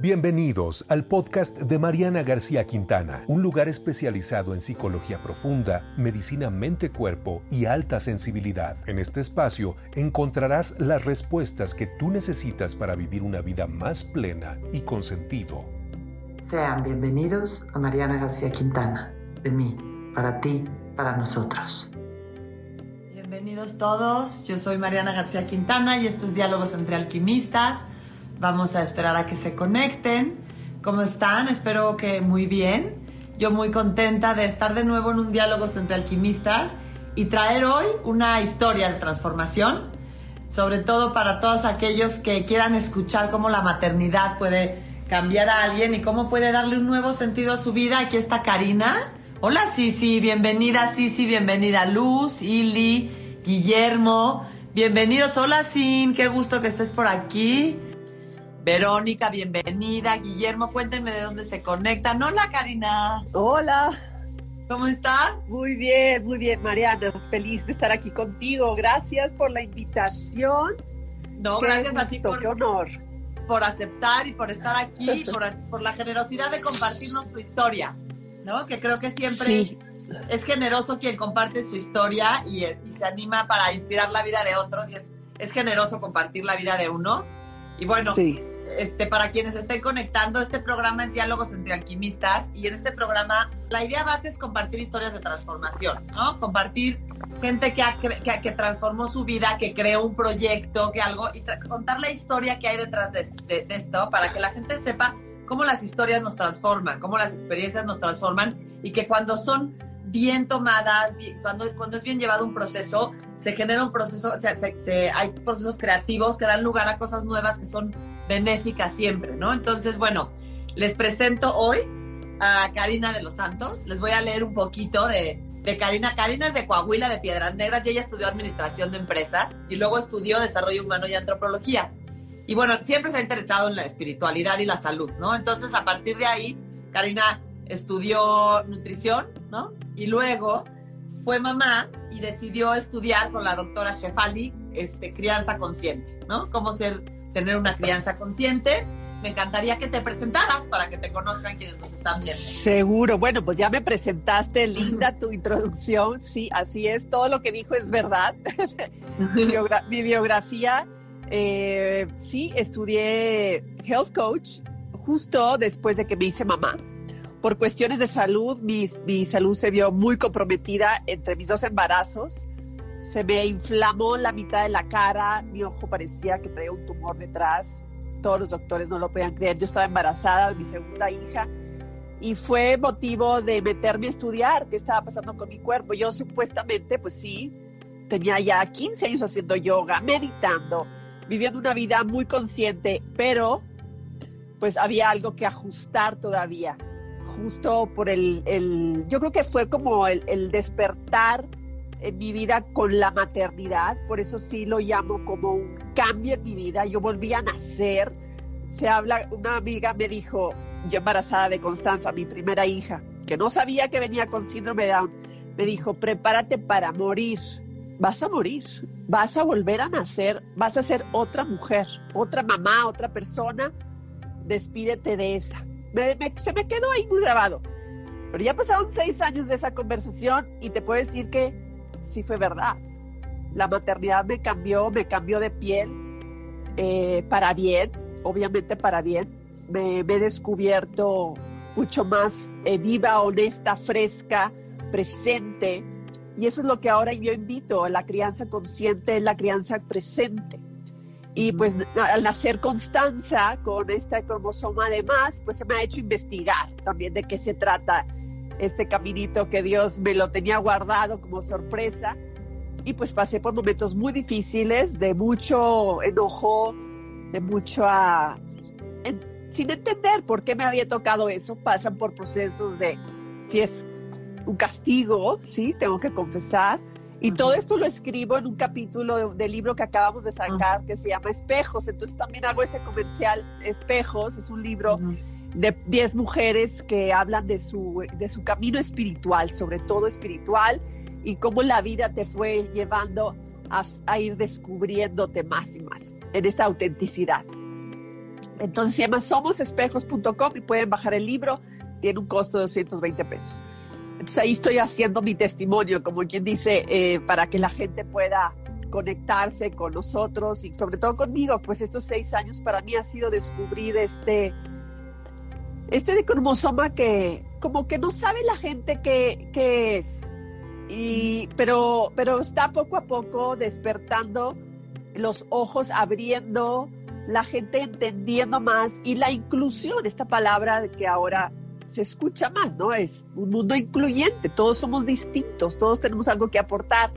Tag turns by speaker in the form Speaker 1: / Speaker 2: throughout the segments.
Speaker 1: Bienvenidos al podcast de Mariana García Quintana, un lugar especializado en psicología profunda, medicina mente-cuerpo y alta sensibilidad. En este espacio encontrarás las respuestas que tú necesitas para vivir una vida más plena y con sentido.
Speaker 2: Sean bienvenidos a Mariana García Quintana, de mí, para ti, para nosotros.
Speaker 3: Bienvenidos todos, yo soy Mariana García Quintana y estos Diálogos entre Alquimistas Vamos a esperar a que se conecten. ¿Cómo están? Espero que muy bien. Yo muy contenta de estar de nuevo en un diálogo entre alquimistas y traer hoy una historia de transformación, sobre todo para todos aquellos que quieran escuchar cómo la maternidad puede cambiar a alguien y cómo puede darle un nuevo sentido a su vida. Aquí está Karina. Hola Sisi, bienvenida Sisi, bienvenida Luz, Ili, Guillermo. Bienvenidos, hola Sin, qué gusto que estés por aquí. Verónica, bienvenida. Guillermo, cuéntenme de dónde se conectan. Hola, Karina.
Speaker 4: Hola.
Speaker 3: ¿Cómo estás?
Speaker 4: Muy bien, muy bien, Mariana. Feliz de estar aquí contigo. Gracias por la invitación.
Speaker 3: No, gracias a ti
Speaker 4: por, qué honor.
Speaker 3: por aceptar y por estar aquí, por, por la generosidad de compartirnos tu historia, ¿no? Que creo que siempre es generoso quien comparte su historia y, y, se anima para inspirar la vida de otros y es, es generoso compartir la vida de uno. Y bueno, sí. Este, para quienes estén conectando, este programa es Diálogos entre Alquimistas y en este programa la idea base es compartir historias de transformación, ¿no? Compartir gente que, que, transformó su vida, que creó un proyecto, que algo, y contar la historia que hay detrás de, esto para que la gente sepa cómo las historias nos transforman, cómo las experiencias nos transforman y que cuando son bien tomadas, cuando, cuando es bien llevado un proceso, se genera un proceso, o sea, hay procesos creativos que dan lugar a cosas nuevas que son benéfica siempre, ¿no? Entonces, bueno, les presento hoy a Karina de los Santos. Les voy a leer un poquito de, Karina. Karina es de Coahuila, de Piedras Negras, y ella estudió Administración de Empresas y luego estudió Desarrollo Humano y Antropología. Y bueno, siempre se ha interesado en la espiritualidad y la salud, ¿no? Entonces, a partir de ahí, Karina estudió nutrición, ¿no? Y luego fue mamá y decidió estudiar con la doctora Shefali, este, crianza consciente, ¿no? Cómo ser tener una crianza consciente. Me encantaría que te presentaras para que te conozcan quienes nos están viendo.
Speaker 4: Seguro. Bueno, pues ya me presentaste, linda tu introducción. Sí, así es. Todo lo que dijo es verdad. mi, biografía, eh, sí, estudié health coach justo después de que me hice mamá. Por cuestiones de salud, mi, mi salud se vio muy comprometida entre mis dos embarazos se me inflamó la mitad de la cara, mi ojo parecía que traía un tumor detrás, todos los doctores no lo podían creer, yo estaba embarazada de mi segunda hija y fue motivo de meterme a estudiar qué estaba pasando con mi cuerpo. Yo supuestamente, pues sí, tenía ya 15 años haciendo yoga, meditando, viviendo una vida muy consciente, pero pues había algo que ajustar todavía, justo por el, el yo creo que fue como el, el despertar en mi vida con la maternidad, por eso sí lo llamo como un cambio en mi vida. Yo volví a nacer. Se habla, una amiga me dijo, yo embarazada de Constanza, mi primera hija, que no sabía que venía con síndrome de Down, me dijo, prepárate para morir. Vas a morir, vas a volver a nacer, vas a ser otra mujer, otra mamá, otra persona. Despídete de esa. se me quedó ahí muy grabado. Pero ya pasaron seis años de esa conversación y te puedo decir que sí fue verdad. La maternidad me cambió, me cambió de piel eh, para bien, obviamente para bien. Me, he descubierto mucho más eh, viva, honesta, fresca, presente. Y eso es lo que ahora yo invito, la crianza consciente, la crianza presente. Y pues al nacer Constanza con esta cromosoma además, pues se me ha hecho investigar también de qué se trata este caminito que Dios me lo tenía guardado como sorpresa. Y pues pasé por momentos muy difíciles, de mucho enojo, de mucho sin entender por qué me había tocado eso. Pasan por procesos de si es un castigo, sí, tengo que confesar. Y todo esto lo escribo en un capítulo del libro que acabamos de sacar que se llama Espejos. Entonces también hago ese comercial Espejos. Es un libro de 10 mujeres que hablan de su, de su camino espiritual, sobre todo espiritual, y cómo la vida te fue llevando a, ir descubriéndote más y más en esta autenticidad. Entonces se llama somosespejos.com y pueden bajar el libro, tiene un costo de 220 pesos. Entonces ahí estoy haciendo mi testimonio, como quien dice, eh, para que la gente pueda conectarse con nosotros y sobre todo conmigo, pues estos seis años para mí ha sido descubrir este, este cromosoma que como que no sabe la gente qué, qué es, y, pero, pero está poco a poco despertando los ojos, abriendo, la gente entendiendo más y la inclusión, esta palabra que ahora se escucha más, ¿no? Es un mundo incluyente, todos somos distintos, todos tenemos algo que aportar.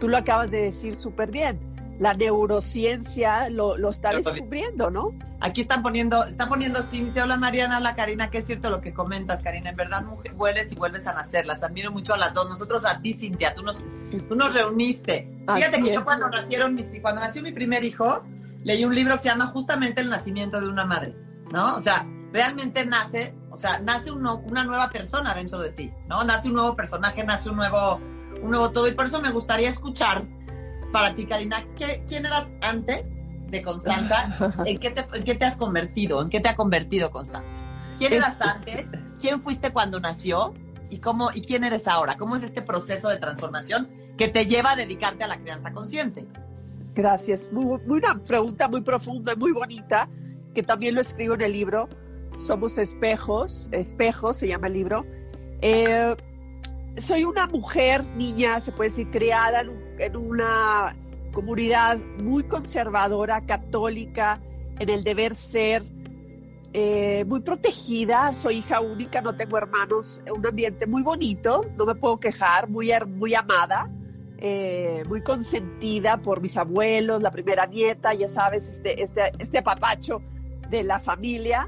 Speaker 4: Tú lo acabas de decir súper bien. La neurociencia lo, lo está descubriendo, ¿no?
Speaker 3: Aquí están poniendo, están poniendo se hola Mariana, hola Karina, que es cierto lo que comentas, Karina, en verdad mujer, vuelves y vuelves a nacer, las admiro mucho a las dos, nosotros a ti, Cintia, tú nos, tú nos reuniste. Fíjate que yo cuando nacieron mis, cuando nació mi primer hijo, leí un libro que se llama justamente El nacimiento de una madre, ¿no? O sea, realmente nace, o sea, nace una nueva persona dentro de ti, ¿no? Nace un nuevo personaje, nace un nuevo, un nuevo todo. Y por eso me gustaría escuchar para ti, Karina, ¿quién eras antes de Constanza? ¿En qué, te, has convertido? ¿En qué te ha convertido Constanza? ¿Quién eras antes? ¿Quién fuiste cuando nació? ¿Y, cómo, ¿Y quién eres ahora? ¿Cómo es este proceso de transformación que te lleva a dedicarte a la crianza consciente?
Speaker 4: Gracias. Muy, una pregunta muy profunda y muy bonita, que también lo escribo en el libro. Somos espejos, espejos se llama el libro. Eh, soy una mujer, niña, se puede decir, criada en, una comunidad muy conservadora, católica, en el deber ser, eh, muy protegida, soy hija única, no tengo hermanos, un ambiente muy bonito, no me puedo quejar, muy, muy amada. Eh, muy consentida por mis abuelos, la primera nieta, ya sabes, este, este, este apapacho de la familia.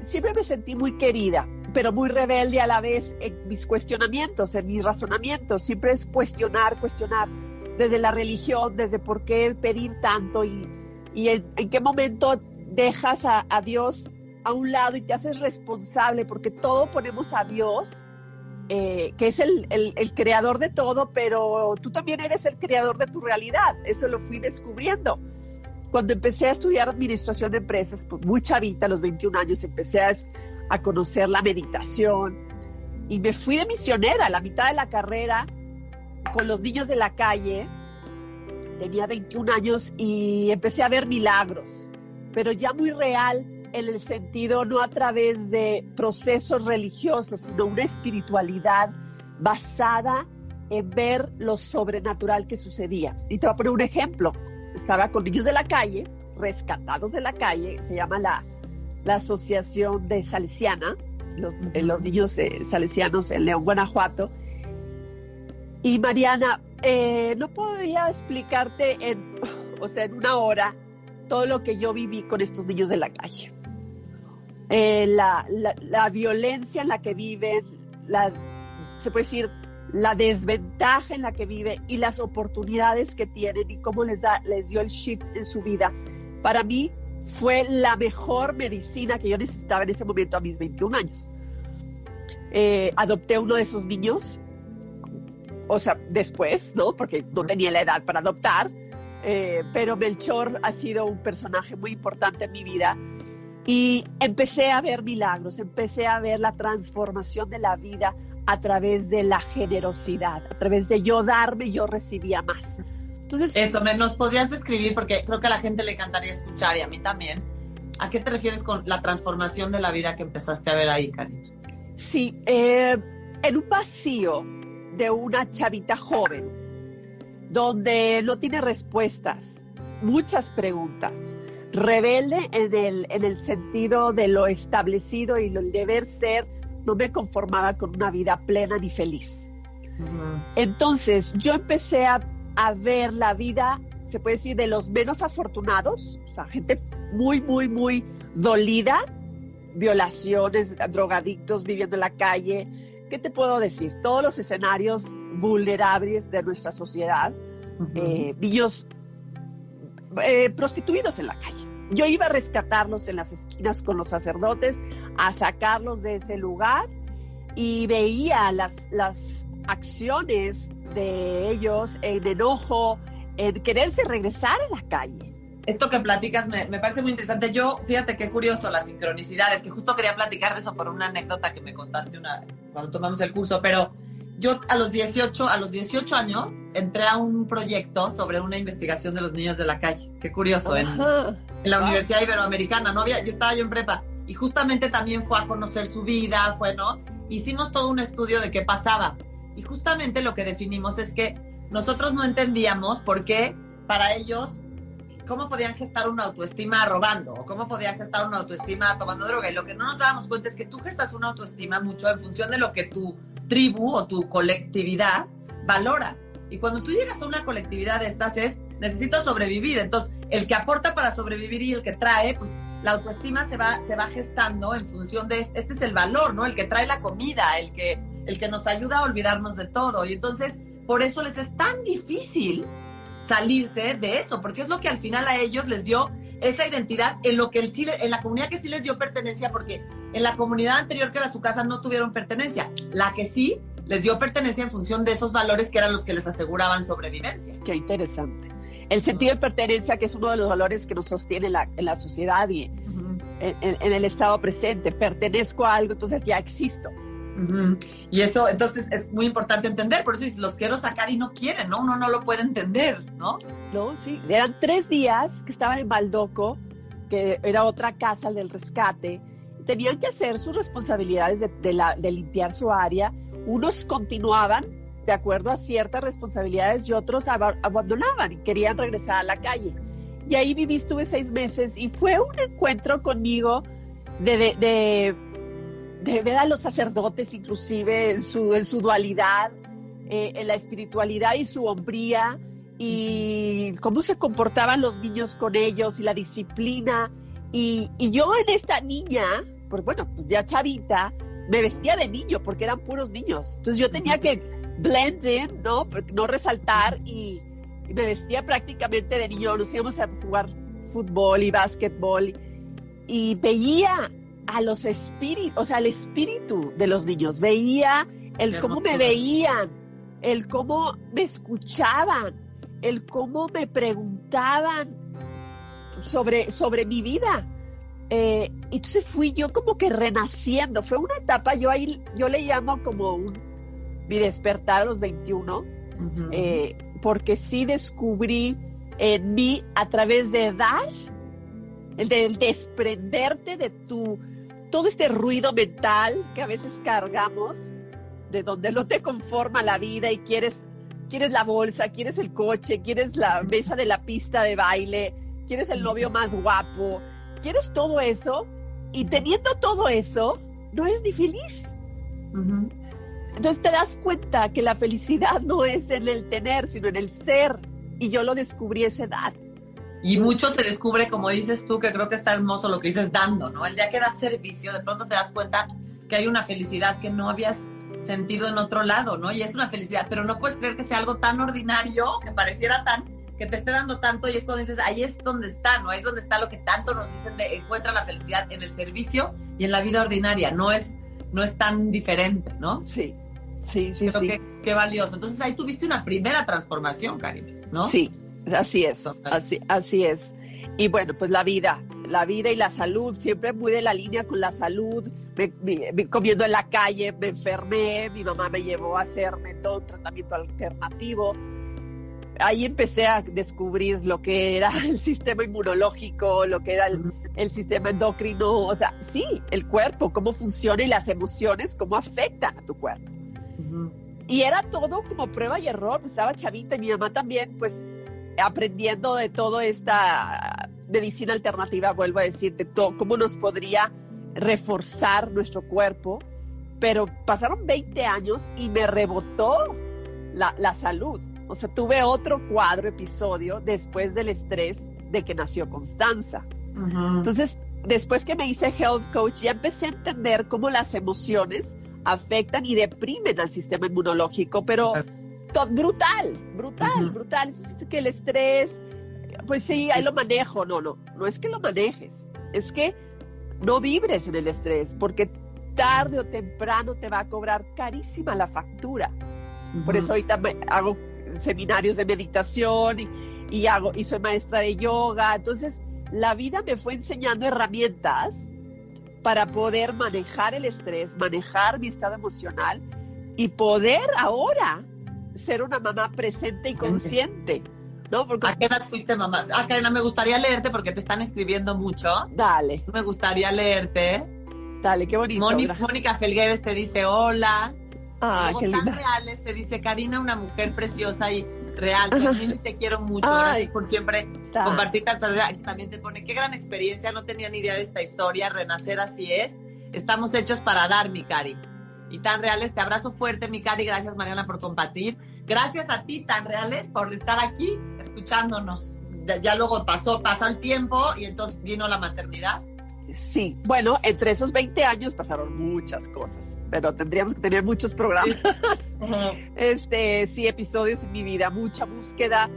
Speaker 4: Siempre me sentí muy querida, pero muy rebelde a la vez en mis cuestionamientos, en mis razonamientos. Siempre es cuestionar, cuestionar desde la religión, desde por qué pedir tanto y, y en, qué momento dejas a, a Dios a un lado y te haces responsable, porque todo ponemos a Dios eh, que es el, creador de todo, pero tú también eres el creador de tu realidad. Eso lo fui descubriendo. Cuando empecé a estudiar administración de empresas, pues muy chavita, a los 21 años, empecé a, a conocer la meditación y me fui de misionera a la mitad de la carrera con los niños de la calle. Tenía 21 años y empecé a ver milagros, pero ya muy real en el sentido no a través de procesos religiosos, sino una espiritualidad basada en ver lo sobrenatural que sucedía. Y te voy a poner un ejemplo. Estaba con niños de la calle, rescatados de la calle, se llama la, la Asociación de Salesiana, los, eh, los niños eh, salesianos en León, Guanajuato. Y Mariana, eh, no podía explicarte en, o sea, en una hora todo lo que yo viví con estos niños de la calle. Eh, la, la, violencia en la que viven, la, se puede decir, la desventaja en la que vive y las oportunidades que tienen y cómo les, da, les dio el shift en su vida. Para mí fue la mejor medicina que yo necesitaba en ese momento a mis 21 años. Eh, adopté uno de esos niños, o sea, después, ¿no? Porque no tenía la edad para adoptar, eh, pero Melchor ha sido un personaje muy importante en mi vida y empecé a ver milagros, empecé a ver la transformación de la vida a través de la generosidad, a través de yo darme, yo recibía más.
Speaker 3: Entonces, Eso, ¿me nos podrías describir? Porque creo que a la gente le encantaría escuchar y a mí también. ¿A qué te refieres con la transformación de la vida que empezaste a ver ahí, Karina?
Speaker 4: Sí, eh, en un vacío de una chavita joven, donde no tiene respuestas, muchas preguntas, rebelde en el, en el sentido de lo establecido y el deber ser, no me conformaba con una vida plena ni feliz. Entonces yo empecé a, a, ver la vida, se puede decir, de los menos afortunados, o sea, gente muy, muy, muy dolida, violaciones, drogadictos viviendo en la calle. ¿Qué te puedo decir? Todos los escenarios vulnerables de nuestra sociedad, eh, niños eh, prostituidos en la calle. Yo iba a rescatarlos en las esquinas con los sacerdotes, a sacarlos de ese lugar y veía las, las acciones de ellos en enojo, en quererse regresar a la calle.
Speaker 3: esto que platicas me, me, parece muy interesante. Yo, fíjate qué curioso, las sincronicidades, que justo quería platicar de eso por una anécdota que me contaste una, cuando tomamos el curso, pero yo a los 18, a los 18 años entré a un proyecto sobre una investigación de los niños de la calle. Qué curioso, en, en, la Universidad Iberoamericana, ¿no? Había, yo estaba yo en prepa y justamente también fue a conocer su vida, fue, ¿no? Hicimos todo un estudio de qué pasaba y justamente lo que definimos es que nosotros no entendíamos por qué para ellos cómo podían gestar una autoestima robando o cómo podían gestar una autoestima tomando droga. Y lo que no nos dábamos cuenta es que tú gestas una autoestima mucho en función de lo que tu tribu o tu colectividad valora. Y cuando tú llegas a una colectividad de estas es, necesito sobrevivir. Entonces, el que aporta para sobrevivir y el que trae, pues la autoestima se va, se va gestando en función de, este es el valor, ¿no? El que trae la comida, el que, el que nos ayuda a olvidarnos de todo. Y entonces, por eso les es tan difícil salirse de eso, porque es lo que al final a ellos les dio esa identidad en lo que el Chile, en la comunidad que sí les dio pertenencia, porque en la comunidad anterior que era su casa no tuvieron pertenencia, la que sí les dio pertenencia en función de esos valores que eran los que les aseguraban sobrevivencia.
Speaker 4: Qué interesante. El sentido de pertenencia, que es uno de los valores que nos sostiene la, en la sociedad y en, en el estado presente. Pertenezco a algo, entonces ya existo.
Speaker 3: Y eso, entonces, es muy importante entender. Por eso los quiero sacar y no quieren, ¿no? Uno no lo puede entender, ¿no?
Speaker 4: No, sí. Eran tres días que estaban en Baldoco, que era otra casa del rescate. Tenían que hacer sus responsabilidades de, limpiar su área. Unos continuaban de acuerdo a ciertas responsabilidades y otros abandonaban y querían regresar a la calle. Y ahí viví, estuve seis meses y fue un encuentro conmigo de de ver a los sacerdotes inclusive en su, en su dualidad, eh, en la espiritualidad y su hombría, y cómo se comportaban los niños con ellos y la disciplina. Y, y yo en esta niña, pues bueno, pues ya chavita, me vestía de niño porque eran puros niños. Entonces yo tenía que blend in, ¿no? No resaltar y me vestía prácticamente de niño. Nos íbamos a jugar fútbol y básquetbol y veía a los espíritus, o sea, al espíritu de los niños. Veía el cómo me veían, el cómo me escuchaban, el cómo me preguntaban sobre, sobre mi vida. Eh, entonces fui yo como que renaciendo. Fue una etapa, yo ahí, yo le llamo como un, mi despertar a los 21, eh, porque sí descubrí en mí a través de dar, el de desprenderte de tu todo este ruido mental que a veces cargamos, de donde no te conforma la vida y quieres, quieres la bolsa, quieres el coche, quieres la mesa de la pista de baile, quieres el novio más guapo, quieres todo eso y teniendo todo eso, no eres ni feliz. Entonces te das cuenta que la felicidad no es en el tener, sino en el ser. Y yo lo descubrí a esa edad.
Speaker 3: Y mucho se descubre, como dices tú, que creo que está hermoso lo que dices dando, ¿no? El día que das servicio, de pronto te das cuenta que hay una felicidad que no habías sentido en otro lado, ¿no? Y es una felicidad, pero no puedes creer que sea algo tan ordinario, que pareciera tan, que te esté dando tanto, y es cuando dices, ahí es donde está, ¿no? Ahí es donde está lo que tanto nos dicen de encuentra la felicidad en el servicio y en la vida ordinaria, no es, no es tan diferente, ¿no?
Speaker 4: Sí, sí, sí, sí.
Speaker 3: Qué, valioso. Entonces ahí tuviste una primera transformación, Karim, ¿no?
Speaker 4: Sí, Así es, así, así es. Y bueno, pues la vida, la vida y la salud, siempre muy de la línea con la salud, comiendo en la calle, me enfermé, mi mamá me llevó a hacerme todo un tratamiento alternativo. Ahí empecé a descubrir lo que era el sistema inmunológico, lo que era el, sistema endocrino, o sea, sí, el cuerpo, cómo funciona y las emociones, cómo afectan a tu cuerpo. Y era todo como prueba y error, estaba chavita y mi mamá también, pues aprendiendo de toda esta medicina alternativa, vuelvo a decir, de todo, cómo nos podría reforzar nuestro cuerpo, pero pasaron 20 años y me rebotó la, salud. O sea, tuve otro cuadro, episodio, después del estrés de que nació Constanza. Entonces, después que me hice health coach, ya empecé a entender cómo las emociones afectan y deprimen al sistema inmunológico, pero brutal, brutal, brutal. Es que el estrés, pues sí, ahí lo manejo. No, no, no es que lo manejes, es que no vibres en el estrés, porque tarde o temprano te va a cobrar carísima la factura. Por eso ahorita hago seminarios de meditación y, hago, y soy maestra de yoga. Entonces, la vida me fue enseñando herramientas para poder manejar el estrés, manejar mi estado emocional y poder ahora ser una mamá presente y consciente. ¿no?
Speaker 3: Porque... ¿A qué edad fuiste mamá? Ah, Karina, me gustaría leerte porque te están escribiendo mucho.
Speaker 4: Dale.
Speaker 3: Me gustaría leerte.
Speaker 4: Dale, qué bonito.
Speaker 3: Mónica Felgueres te dice hola.
Speaker 4: Ah, qué linda.
Speaker 3: Tan reales te dice Karina, una mujer preciosa y real. También te quiero mucho. Gracias por siempre compartir tanta También te pone qué gran experiencia. No tenía ni idea de esta historia. Renacer así es. Estamos hechos para dar, mi Cari y tan reales. Te abrazo fuerte, mi cari. Gracias, Mariana, por compartir. Gracias a ti, tan reales, por estar aquí escuchándonos. Ya, luego pasó, pasó el tiempo y entonces vino la maternidad.
Speaker 4: Sí, bueno, entre esos 20 años pasaron muchas cosas, pero tendríamos que tener muchos programas. este, sí, episodios en mi vida, mucha búsqueda,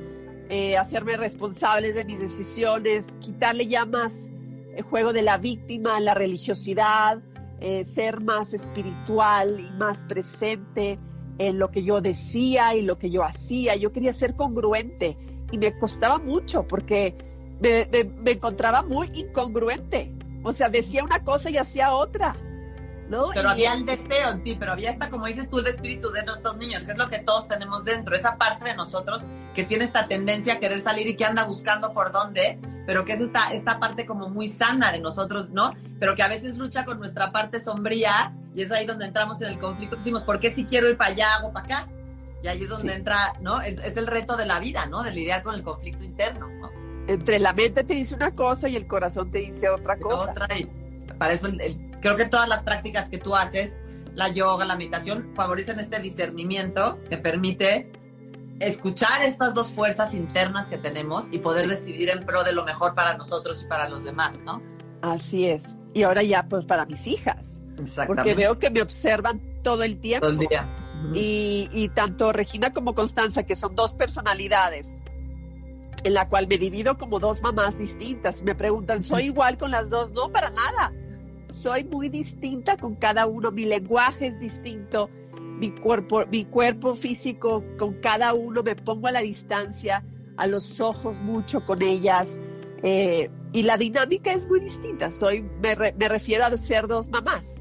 Speaker 4: eh, hacerme responsables de mis decisiones, quitarle ya más el juego de la víctima, la religiosidad, eh, ser más espiritual y más presente en lo que yo decía y lo que yo hacía. Yo quería ser congruente y me costaba mucho porque me, me encontraba muy incongruente. O sea, decía una cosa y hacía otra.
Speaker 3: Pero había el deseo en ti, pero había esta, como dices tú, el espíritu de nuestros niños, que es lo que todos tenemos dentro, esa parte de nosotros que tiene esta tendencia a querer salir y que anda buscando por dónde, pero que es esta, esta parte como muy sana de nosotros, ¿no? Pero que a veces lucha con nuestra parte sombría y es ahí donde entramos en el conflicto, que decimos, ¿por qué si quiero ir para allá hago para acá? Y ahí es donde entra, ¿no? Es, es, el reto de la vida, ¿no? De lidiar con el conflicto interno, ¿no?
Speaker 4: Entre la mente te dice una cosa y el corazón te dice otra cosa.
Speaker 3: Otra y para eso creo que todas las prácticas que tú haces, la yoga, la meditación, favorecen este discernimiento que permite escuchar estas dos fuerzas internas que tenemos y poder decidir en pro de lo mejor para nosotros y para los demás, ¿no?
Speaker 4: Así es. Y ahora ya pues para mis hijas. Porque veo que me observan todo el tiempo.
Speaker 3: Todo el día.
Speaker 4: y, y tanto Regina como Constanza, que son dos personalidades, en la cual me divido como dos mamás distintas. Me preguntan, ¿soy igual con las dos? No, para nada soy muy distinta con cada uno, mi lenguaje es distinto, mi cuerpo, mi cuerpo físico con cada uno, me pongo a la distancia, a los ojos mucho con ellas. Eh, y la dinámica es muy distinta. Soy, me, me, refiero a ser dos mamás.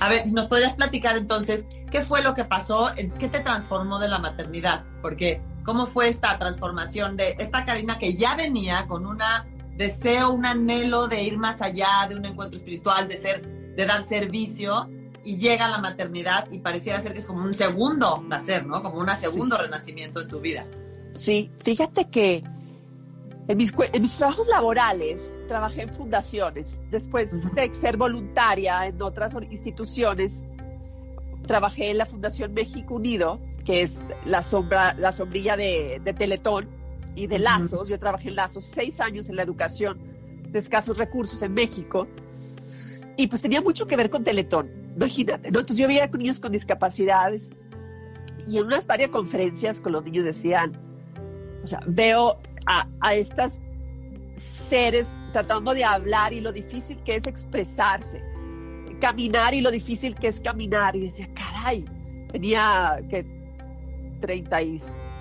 Speaker 3: A ver, ¿nos podrías platicar entonces qué fue lo que pasó? ¿Qué te transformó de la maternidad? Porque, ¿cómo fue esta transformación de esta Karina que ya venía con una deseo, un anhelo de ir más allá, de un encuentro espiritual, de ser, de dar servicio, y llega la maternidad y pareciera ser que es como un segundo nacer, ¿no? Como un segundo renacimiento en tu vida.
Speaker 4: Sí, fíjate que en mis, en mis trabajos laborales trabajé en fundaciones, después de ser voluntaria en otras instituciones, trabajé en la Fundación México Unido, que es la sombra, la sombrilla de, de Teletón, y de lazos. Yo trabajé en lazos seis años en la educación de escasos recursos en México y pues tenía mucho que ver con Teletón, imagínate, ¿no? Entonces yo veía con niños con discapacidades y en unas varias conferencias con los niños decían, o sea, veo a, a estas seres tratando de hablar y lo difícil que es expresarse, caminar y lo difícil que es caminar y decía, caray, tenía que 30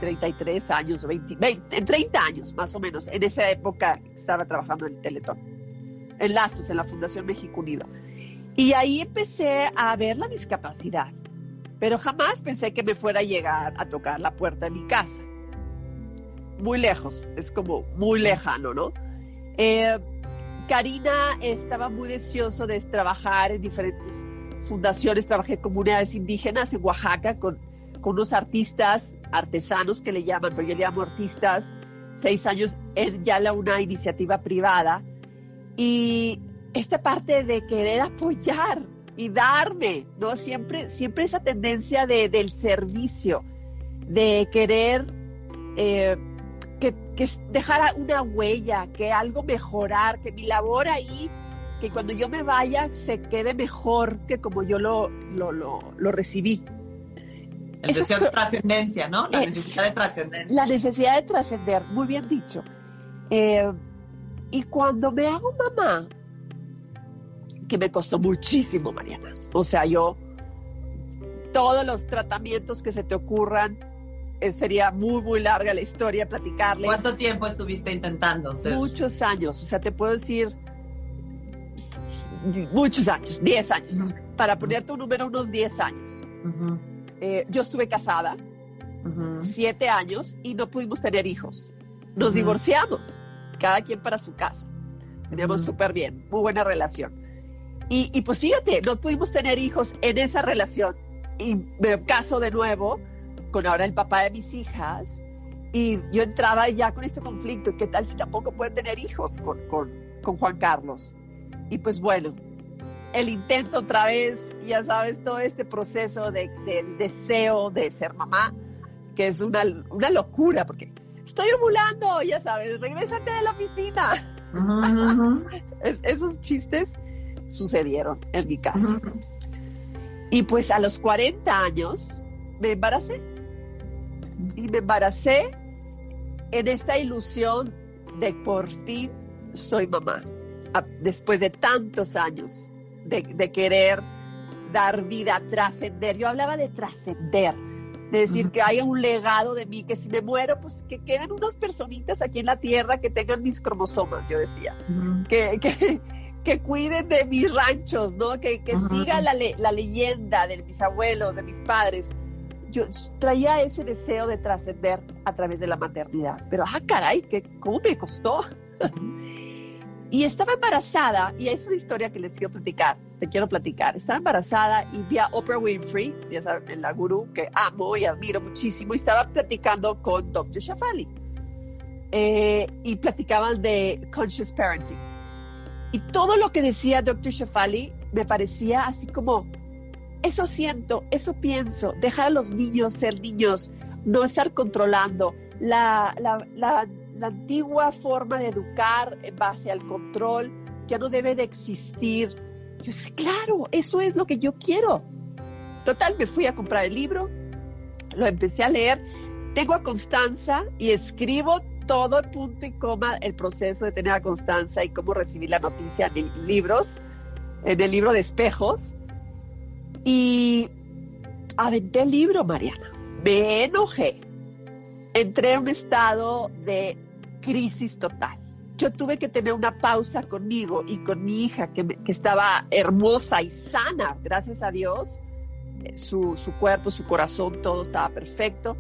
Speaker 4: 33 años, 20, 20, en 30 años más o menos. En esa época estaba trabajando en el Teletón, en Lazos, en la Fundación México Unido. Y ahí empecé a ver la discapacidad, pero jamás pensé que me fuera a llegar a tocar la puerta de mi casa. Muy lejos, es como muy lejano, ¿no? Eh, Karina estaba muy deseoso de trabajar en diferentes fundaciones, trabajé en comunidades indígenas en Oaxaca con con unos artistas, artesanos que le llaman, pero yo le llamo artistas, seis años en ya la, una iniciativa privada. Y esta parte de querer apoyar y darme, ¿no? Siempre, siempre esa tendencia de, del servicio, de querer eh, que, que dejar una huella, que algo mejorar, que mi labor ahí, que cuando yo me vaya se quede mejor que como yo lo, lo, lo, lo recibí.
Speaker 3: El deseo de trascendencia, ¿no? La necesidad de trascendencia.
Speaker 4: La necesidad de trascender, muy bien dicho. Eh, y cuando me hago mamá, que me costó muchísimo, Mariana. O sea, yo, todos los tratamientos que se te ocurran, eh, sería muy, muy larga la historia platicarles.
Speaker 3: ¿Cuánto tiempo estuviste intentando?
Speaker 4: Muchos años, o sea, te puedo decir muchos años, 10 años. Para ponerte un número, unos 10 años. Eh, yo estuve casada, 7 años, y no pudimos tener hijos. Nos divorciamos, cada quien para su casa. Teníamos súper bien, muy buena relación. Y, y, pues fíjate, no pudimos tener hijos en esa relación. Y me caso de nuevo con ahora el papá de mis hijas. Y yo entraba ya con este conflicto, ¿qué tal si tampoco puede tener hijos con, con, con Juan Carlos? Y pues bueno, el intento otra vez, ya sabes, todo este proceso de, deseo de ser mamá, que es una, una, locura, porque estoy ovulando, ya sabes, regrésate de la oficina. esos chistes sucedieron en mi caso. Y pues a los 40 años me embaracé. Y me embaracé en esta ilusión de por fin soy mamá después de tantos años de, querer dar vida, trascender. Yo hablaba de trascender, de decir que haya un legado de mí, que si me muero, pues que queden unas personitas aquí en la tierra que tengan mis cromosomas, yo decía, que, que, cuiden de mis ranchos, ¿no? Que, que siga la, la, leyenda de mis abuelos, de mis padres. Yo traía ese deseo de trascender a través de la maternidad, pero ah, caray, que, ¿cómo me costó? Y estaba embarazada, y es una historia que les quiero platicar, te quiero platicar. Estaba embarazada y vi a Oprah Winfrey, ya saben, en la gurú que amo y admiro muchísimo, y estaba platicando con Dr. Shafali. Eh, y platicaban de conscious parenting. Y todo lo que decía Dr. Shafali me parecía así como, eso siento, eso pienso, dejar a los niños ser niños, no estar controlando. La, la, la la antigua forma de educar en base al control ya no debe de existir. Yo sé, claro, eso es lo que yo quiero. Total, me fui a comprar el libro, lo empecé a leer, tengo a Constanza y escribo todo el punto y coma el proceso de tener a Constanza y cómo recibir la noticia en libros, en el libro de espejos. Y aventé el libro, Mariana. Me enojé. Entré en un estado de crisis total. Yo tuve que tener una pausa conmigo y con mi hija, que, estaba hermosa y sana, gracias a Dios. Eh, su, cuerpo, su corazón, todo estaba perfecto.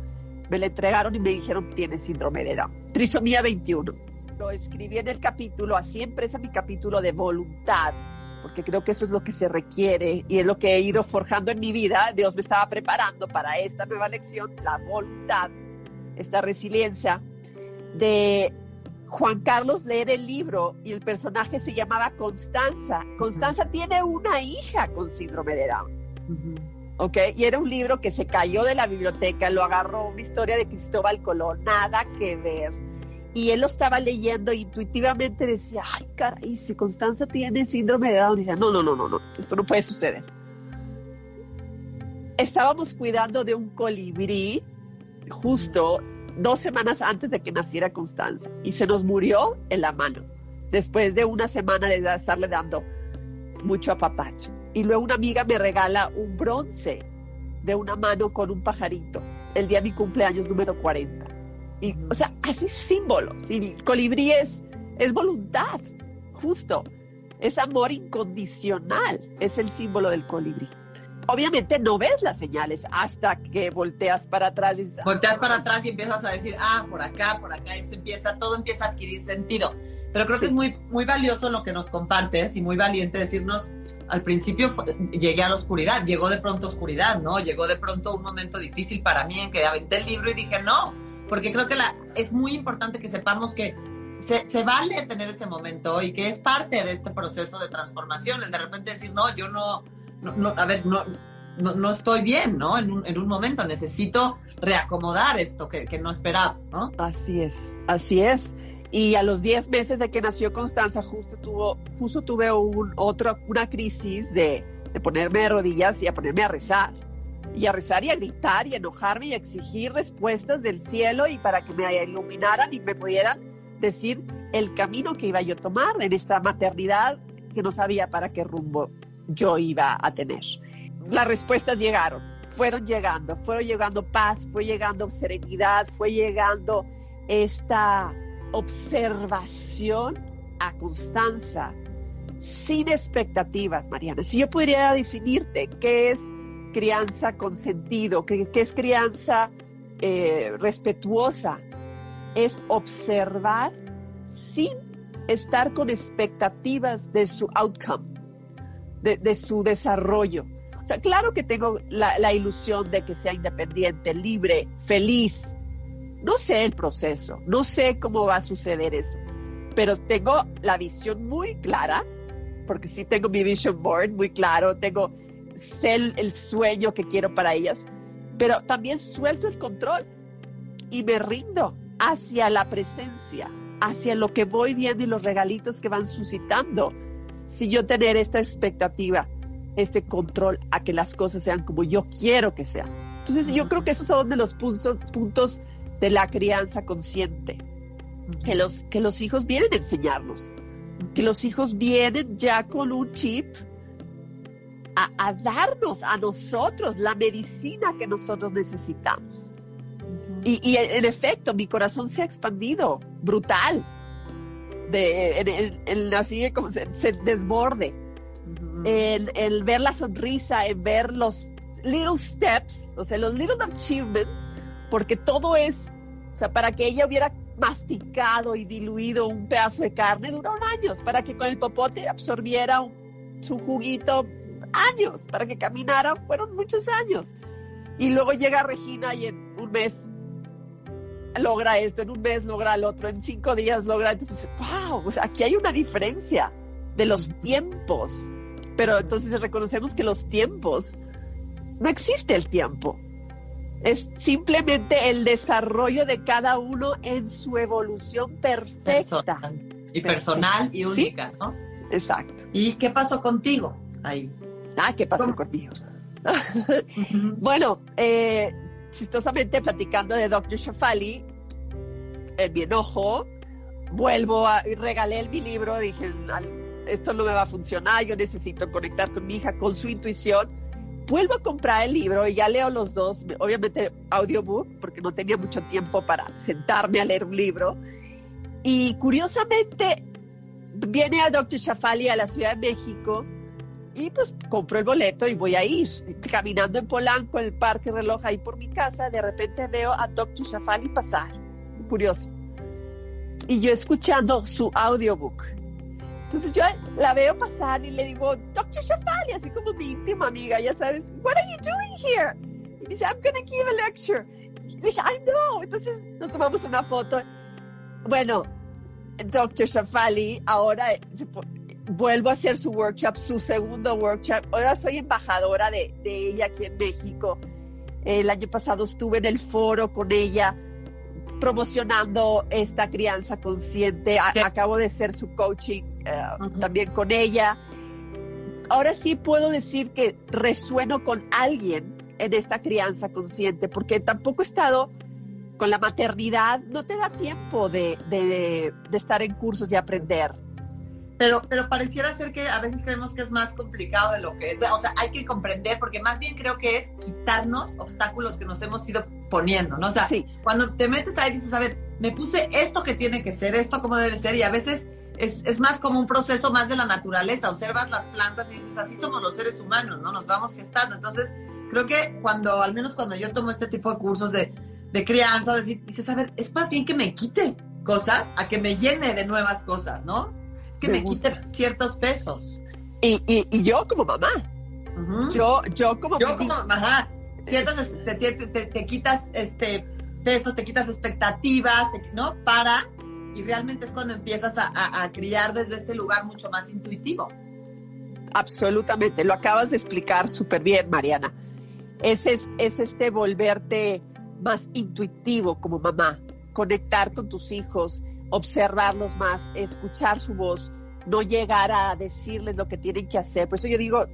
Speaker 4: Me la entregaron y me dijeron, tiene síndrome de Down. Trisomía 21. Lo escribí en el capítulo, así empieza mi capítulo de voluntad, porque creo que eso es lo que se requiere y es lo que he ido forjando en mi vida. Dios me estaba preparando para esta nueva lección, la voluntad, esta resiliencia de Juan Carlos leer el libro y el personaje se llamaba Constanza. Constanza tiene una hija con síndrome de Down. ¿Ok? Y era un libro que se cayó de la biblioteca, lo agarró una historia de Cristóbal Colón, nada que ver. Y él lo estaba leyendo intuitivamente decía, ay, caray, si Constanza tiene síndrome de Down, decía, no, no, no, no, no, esto no puede suceder. Estábamos cuidando de un colibrí justo dos semanas antes de que naciera Constanza y se nos murió en la mano, después de una semana de estarle dando mucho apapacho. Y luego una amiga me regala un bronce de una mano con un pajarito el día de mi cumpleaños número 40. Y, o sea, así símbolos. Y colibrí es, es voluntad, justo. Es amor incondicional, es el símbolo del colibrí obviamente no ves las señales hasta que volteas para atrás. Y
Speaker 3: volteas para atrás y empiezas a decir, ah, por acá, por acá, y se empieza, todo empieza a adquirir sentido. Pero creo que es muy, muy valioso lo que nos compartes y muy valiente decirnos, al principio llegué a la oscuridad, llegó de pronto oscuridad, ¿no? Llegó de pronto un momento difícil para mí en que aventé el libro y dije, no, porque creo que la, es muy importante que sepamos que se, se, vale tener ese momento y que es parte de este proceso de transformación, el de repente decir, no, yo no, no, a ver, no, no, estoy bien, ¿no? En un, en un, momento necesito reacomodar esto que, que, no esperaba, ¿no?
Speaker 4: Así es, así es. Y a los 10 meses de que nació Constanza, justo, tuvo, justo tuve un, otro, una crisis de, de ponerme de rodillas y a ponerme a rezar. Y a rezar y a gritar y a enojarme y a exigir respuestas del cielo y para que me iluminaran y me pudieran decir el camino que iba yo a tomar en esta maternidad que no sabía para qué rumbo yo iba a tener. Las respuestas llegaron. fueron llegando, fueron llegando paz, fue llegando serenidad, fue llegando esta observación a Constanza sin expectativas, Mariana. Si yo pudiera definirte qué es crianza con sentido, qué, es crianza eh, respetuosa, es observar sin estar con expectativas de su outcome, de, su desarrollo. O sea, claro que tengo la, ilusión de que sea independiente, libre, feliz. No sé el proceso, no sé cómo va a suceder eso, pero tengo la visión muy clara, porque sí tengo mi vision board muy claro, tengo sé el, sueño que quiero para ellas, pero también suelto el control y me rindo hacia la presencia, hacia lo que voy viendo y los regalitos que van suscitando. Si yo tener esta expectativa, este control a que las cosas sean como yo quiero que sean. Entonces yo creo que esos son de los puntos, puntos de la crianza consciente, que los, que los hijos vienen a enseñarnos, que los hijos vienen ya con un chip a, darnos a nosotros la medicina que nosotros necesitamos. Y, en efecto, mi corazón se ha expandido, brutal. De, en, así como se, desborde. el, ver la sonrisa, en ver los little steps, o sea, los little achievements, porque todo es, o sea, para que ella hubiera masticado y diluido un pedazo de carne duraron años, para que con el popote absorbiera su juguito años para que caminara, fueron muchos años. Y luego llega Regina y en un mes logra esto, en un mes logra el otro, en cinco días logra. Entonces, wow, o sea, aquí hay una diferencia de los tiempos. Pero entonces reconocemos que los tiempos, no existe el tiempo. Es simplemente el desarrollo de cada uno en su evolución perfecta.
Speaker 3: Y personal y única, ¿no?
Speaker 4: Exacto.
Speaker 3: ¿Y qué pasó contigo ahí?
Speaker 4: Ah, ¿qué pasó conmigo? bueno, eh, chistosamente platicando de Dr. Shafali, en mi enojo, vuelvo a, y regalé mi libro, dije, esto no me va a funcionar, yo necesito conectar con mi hija, con su intuición. Vuelvo a comprar el libro y ya leo los dos, obviamente audiobook, porque no tenía mucho tiempo para sentarme a leer un libro. Y curiosamente, viene a Dr. Shafali a la Ciudad de México y pues compro el boleto y voy a ir. Caminando en Polanco, en el parque reloj ahí por mi casa, de repente veo a Dr. Shafali pasar. Curioso. Y yo escuchando su audiobook. Entonces yo la veo pasar y le digo, Dr. Shafali, así como mi íntima amiga, ya sabes, what are you doing here? Y dice, I'm to give a lecture. Dije, I know. Entonces nos tomamos una foto. Bueno, Dr. Shafali ahora vuelvo a hacer su workshop, su segundo workshop. Ahora soy embajadora de, ella aquí en México. El año pasado estuve en el foro con ella promocionando esta crianza consciente. acabo de ser su coaching eh, también con ella. Ahora sí puedo decir que resueno con alguien en esta crianza consciente, porque tampoco he estado con la maternidad, no te da tiempo de, de estar en cursos y aprender
Speaker 3: pero, pero pareciera ser que a veces creemos que es más complicado de lo que es. O sea, hay que comprender, porque más bien creo que es quitarnos obstáculos que nos hemos ido poniendo, ¿no? O sea, cuando te metes ahí dices, a ver, me puse esto que tiene que ser, esto como debe ser, y a veces es, es, más como un proceso más de la naturaleza. Observas las plantas y dices, así somos los seres humanos, ¿no? Nos vamos gestando. Entonces, creo que cuando, al menos cuando yo tomo este tipo de cursos de, de crianza, dices, a ver, es más bien que me quite cosas a que me llene de nuevas cosas, ¿no? Que me, quite ciertos pesos.
Speaker 4: Y, y, yo como mamá. Yo, yo como
Speaker 3: Yo como mamá. Ciertos, te, te, quitas este pesos, te quitas expectativas, ¿no? Para, y realmente es cuando empiezas a, a, criar desde este lugar mucho más intuitivo.
Speaker 4: Absolutamente, lo acabas de explicar súper bien, Mariana. Es, es, es este volverte más intuitivo como mamá, conectar con tus hijos, observarlos más, escuchar su voz, no llegar a decirles lo que tienen que hacer. Por eso yo digo...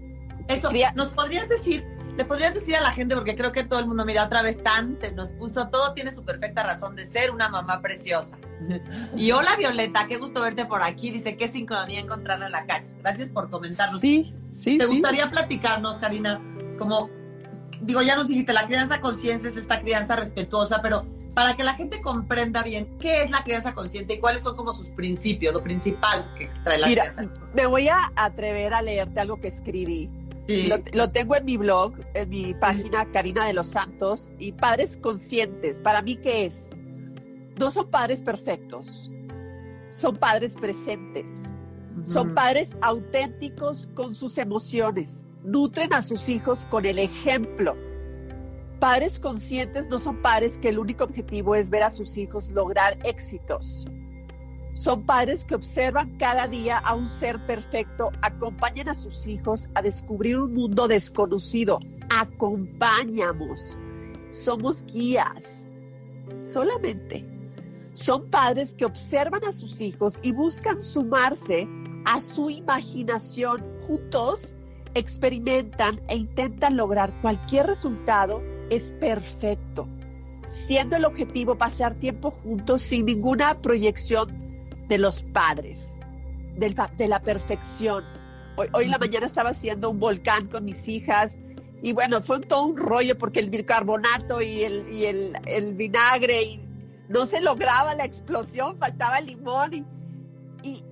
Speaker 3: Eso, ¿nos podrías decir, le podrías decir a la gente, porque creo que todo el mundo, mira, otra vez tan, nos puso, todo tiene su perfecta razón de ser una mamá preciosa. Y hola Violeta, qué gusto verte por aquí, dice, qué sincronía encontrarla en la calle. Gracias por comentarnos.
Speaker 4: Sí, sí.
Speaker 3: ¿Te gustaría platicarnos, Karina, como digo, ya nos dijiste, la crianza consciente es esta crianza respetuosa, pero para que la gente comprenda bien qué es la crianza consciente y cuáles son como sus principios, lo principal que trae la
Speaker 4: Mira,
Speaker 3: crianza.
Speaker 4: Me voy a atrever a leerte algo que escribí. Lo, lo, tengo en mi blog, en mi página Karina de los Santos, y padres conscientes, para mí, ¿qué es? No son padres perfectos, son padres presentes, son padres auténticos con sus emociones, nutren a sus hijos con el ejemplo Padres conscientes no son padres que el único objetivo es ver a sus hijos lograr éxitos. Son padres que observan cada día a un ser perfecto, acompañan a sus hijos a descubrir un mundo desconocido. Acompañamos. Somos guías. Solamente. Son padres que observan a sus hijos y buscan sumarse a su imaginación. Juntos experimentan e intentan lograr cualquier resultado es perfecto, siendo el objetivo pasar tiempo juntos sin ninguna proyección de los padres, de la perfección. Hoy, en la mañana estaba haciendo un volcán con mis hijas y bueno, fue todo un rollo porque el bicarbonato y el, vinagre y no se lograba la explosión, faltaba limón y,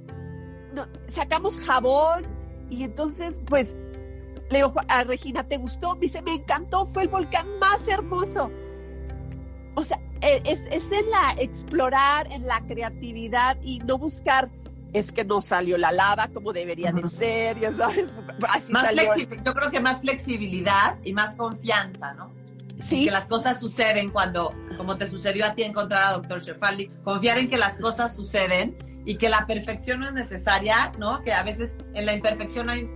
Speaker 4: sacamos jabón y entonces pues le digo a Regina, ¿te gustó? Me dice, me encantó, fue el volcán más hermoso. O sea, e, es, en la explorar, en la creatividad y no buscar, es que no salió la lava como debería de ser, ya sabes.
Speaker 3: Así más Yo creo que más flexibilidad y más confianza, ¿no? Sí. que las cosas suceden cuando, como te sucedió a ti encontrar a Doctor Shefali, confiar en que las cosas suceden y que la perfección no es necesaria, ¿no? Que a veces en la imperfección hay,